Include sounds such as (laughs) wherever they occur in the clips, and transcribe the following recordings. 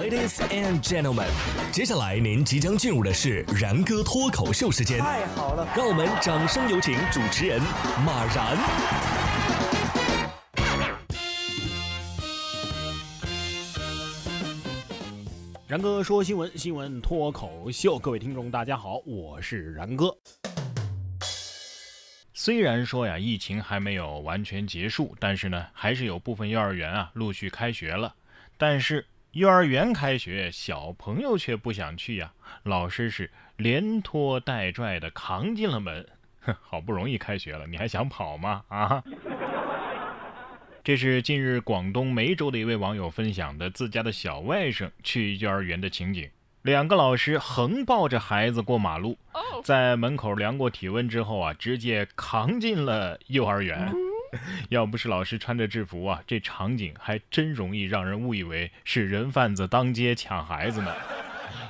Ladies and gentlemen，接下来您即将进入的是然哥脱口秀时间。太好了，让我们掌声有请主持人马然。然哥说新闻，新闻脱口秀，各位听众大家好，我是然哥。虽然说呀，疫情还没有完全结束，但是呢，还是有部分幼儿园啊陆续开学了。但是幼儿园开学，小朋友却不想去呀，老师是连拖带拽的扛进了门。哼，(laughs) 好不容易开学了，你还想跑吗？啊！这是近日广东梅州的一位网友分享的自家的小外甥去幼儿园的情景。两个老师横抱着孩子过马路，在门口量过体温之后啊，直接扛进了幼儿园。(laughs) 要不是老师穿着制服啊，这场景还真容易让人误以为是人贩子当街抢孩子呢。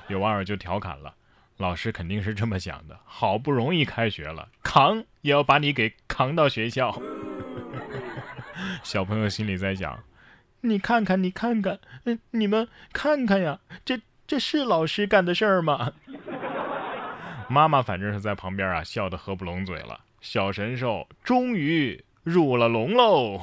有网友就调侃了：“老师肯定是这么想的，好不容易开学了，扛也要把你给扛到学校。(laughs) ”小朋友心里在想：“你看看，你看看，嗯，你们看看呀，这。”这是老师干的事儿吗？妈妈反正是在旁边啊，笑得合不拢嘴了。小神兽终于入了笼喽，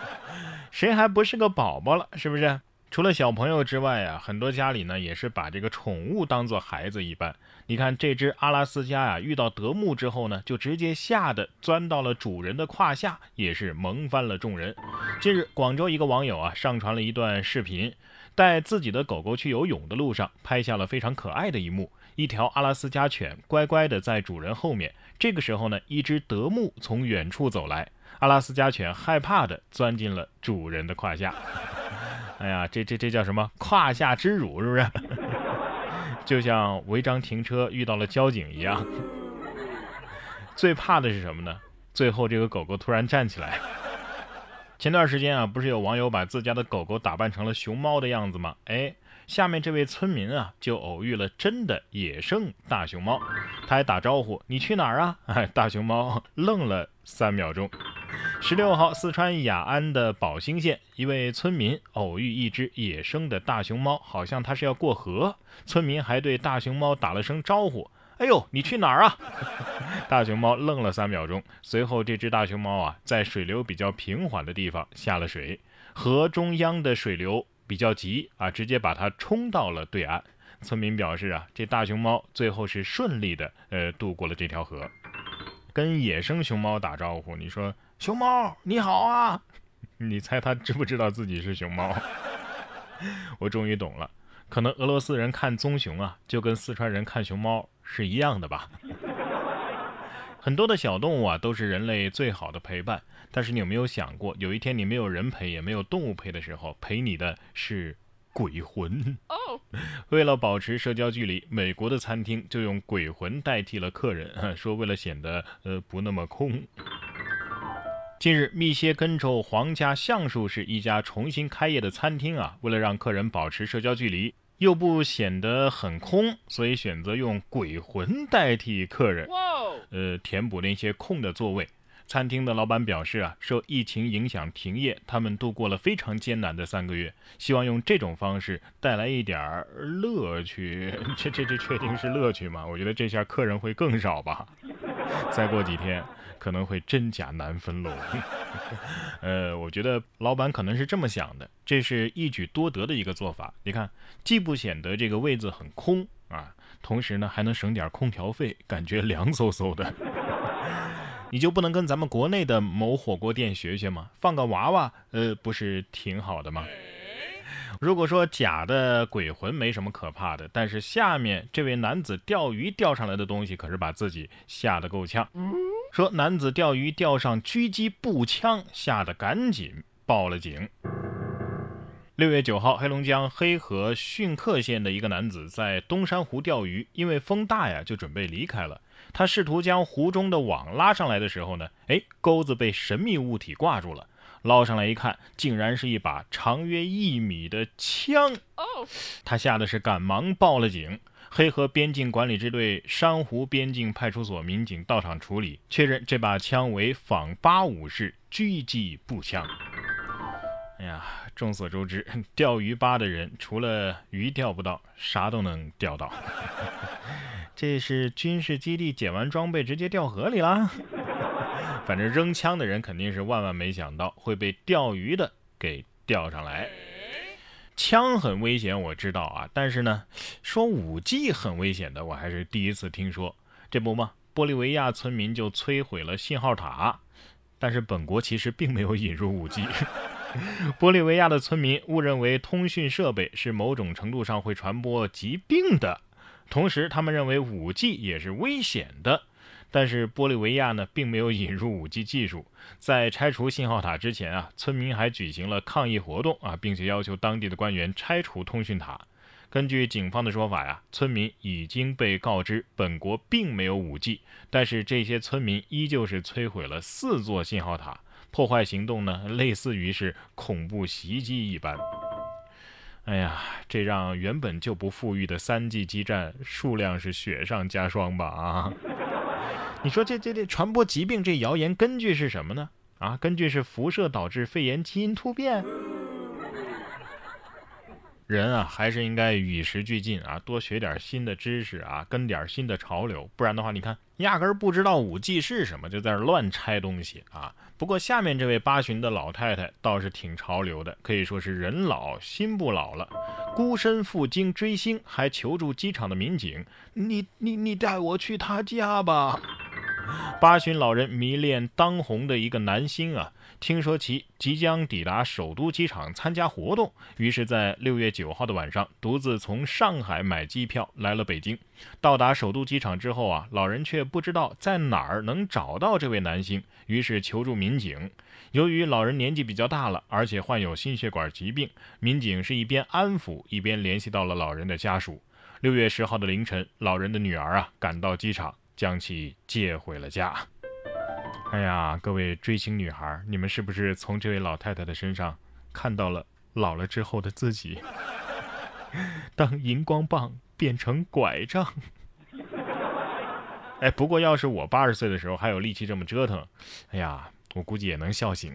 (laughs) 谁还不是个宝宝了？是不是？除了小朋友之外啊，很多家里呢也是把这个宠物当做孩子一般。你看这只阿拉斯加呀，遇到德牧之后呢，就直接吓得钻到了主人的胯下，也是萌翻了众人。近日，广州一个网友啊上传了一段视频。带自己的狗狗去游泳的路上，拍下了非常可爱的一幕：一条阿拉斯加犬乖乖的在主人后面。这个时候呢，一只德牧从远处走来，阿拉斯加犬害怕的钻进了主人的胯下。(laughs) 哎呀，这这这叫什么？胯下之辱，是不是？(laughs) 就像违章停车遇到了交警一样。(laughs) 最怕的是什么呢？最后这个狗狗突然站起来。前段时间啊，不是有网友把自家的狗狗打扮成了熊猫的样子吗？哎，下面这位村民啊，就偶遇了真的野生大熊猫，他还打招呼：“你去哪儿啊？”，(laughs) 大熊猫愣了三秒钟。十六号，四川雅安的宝兴县，一位村民偶遇一只野生的大熊猫，好像它是要过河，村民还对大熊猫打了声招呼。哎呦，你去哪儿啊？(laughs) 大熊猫愣了三秒钟，随后这只大熊猫啊，在水流比较平缓的地方下了水，河中央的水流比较急啊，直接把它冲到了对岸。村民表示啊，这大熊猫最后是顺利的呃渡过了这条河。跟野生熊猫打招呼，你说熊猫你好啊？(laughs) 你猜它知不知道自己是熊猫？(laughs) 我终于懂了，可能俄罗斯人看棕熊啊，就跟四川人看熊猫。是一样的吧？很多的小动物啊，都是人类最好的陪伴。但是你有没有想过，有一天你没有人陪，也没有动物陪的时候，陪你的是鬼魂？哦。(laughs) 为了保持社交距离，美国的餐厅就用鬼魂代替了客人，说为了显得呃不那么空。近日，密歇根州皇家橡树是一家重新开业的餐厅啊，为了让客人保持社交距离。又不显得很空，所以选择用鬼魂代替客人，呃，填补那些空的座位。餐厅的老板表示啊，受疫情影响停业，他们度过了非常艰难的三个月，希望用这种方式带来一点儿乐趣。(laughs) 这这这确定是乐趣吗？我觉得这下客人会更少吧。再过几天。可能会真假难分喽。(laughs) 呃，我觉得老板可能是这么想的，这是一举多得的一个做法。你看，既不显得这个位子很空啊，同时呢还能省点空调费，感觉凉飕飕的。(laughs) 你就不能跟咱们国内的某火锅店学学吗？放个娃娃，呃，不是挺好的吗？如果说假的鬼魂没什么可怕的，但是下面这位男子钓鱼钓上来的东西可是把自己吓得够呛。说男子钓鱼钓上狙击步枪，吓得赶紧报了警。六月九号，黑龙江黑河逊克县的一个男子在东山湖钓鱼，因为风大呀，就准备离开了。他试图将湖中的网拉上来的时候呢，哎，钩子被神秘物体挂住了。捞上来一看，竟然是一把长约一米的枪。他吓得是赶忙报了警。黑河边境管理支队珊瑚边境派出所民警到场处理，确认这把枪为仿八五式狙击步枪。哎呀，众所周知，钓鱼吧的人除了鱼钓不到，啥都能钓到。(laughs) 这是军事基地捡完装备直接掉河里啦？反正扔枪的人肯定是万万没想到会被钓鱼的给钓上来。枪很危险，我知道啊，但是呢，说武技很危险的，我还是第一次听说。这不嘛，玻利维亚村民就摧毁了信号塔，但是本国其实并没有引入武技。(laughs) 玻利维亚的村民误认为通讯设备是某种程度上会传播疾病的，同时他们认为武技也是危险的。但是玻利维亚呢，并没有引入五 G 技术。在拆除信号塔之前啊，村民还举行了抗议活动啊，并且要求当地的官员拆除通讯塔。根据警方的说法呀，村民已经被告知本国并没有五 G，但是这些村民依旧是摧毁了四座信号塔，破坏行动呢，类似于是恐怖袭击一般。哎呀，这让原本就不富裕的三 G 基站数量是雪上加霜吧啊！你说这这这传播疾病这谣言根据是什么呢？啊，根据是辐射导致肺炎基因突变。人啊，还是应该与时俱进啊，多学点新的知识啊，跟点新的潮流。不然的话，你看，压根儿不知道五 G 是什么，就在那乱拆东西啊。不过下面这位八旬的老太太倒是挺潮流的，可以说是人老心不老了。孤身赴京追星，还求助机场的民警：“你你你带我去他家吧。” (laughs) 八旬老人迷恋当红的一个男星啊，听说其即将抵达首都机场参加活动，于是，在六月九号的晚上，独自从上海买机票来了北京。到达首都机场之后啊，老人却不知道在哪儿能找到这位男星，于是求助民警。由于老人年纪比较大了，而且患有心血管疾病，民警是一边安抚，一边联系到了老人的家属。六月十号的凌晨，老人的女儿啊赶到机场。将其接回了家。哎呀，各位追星女孩，你们是不是从这位老太太的身上看到了老了之后的自己？(laughs) 当荧光棒变成拐杖。哎，不过要是我八十岁的时候还有力气这么折腾，哎呀，我估计也能笑醒。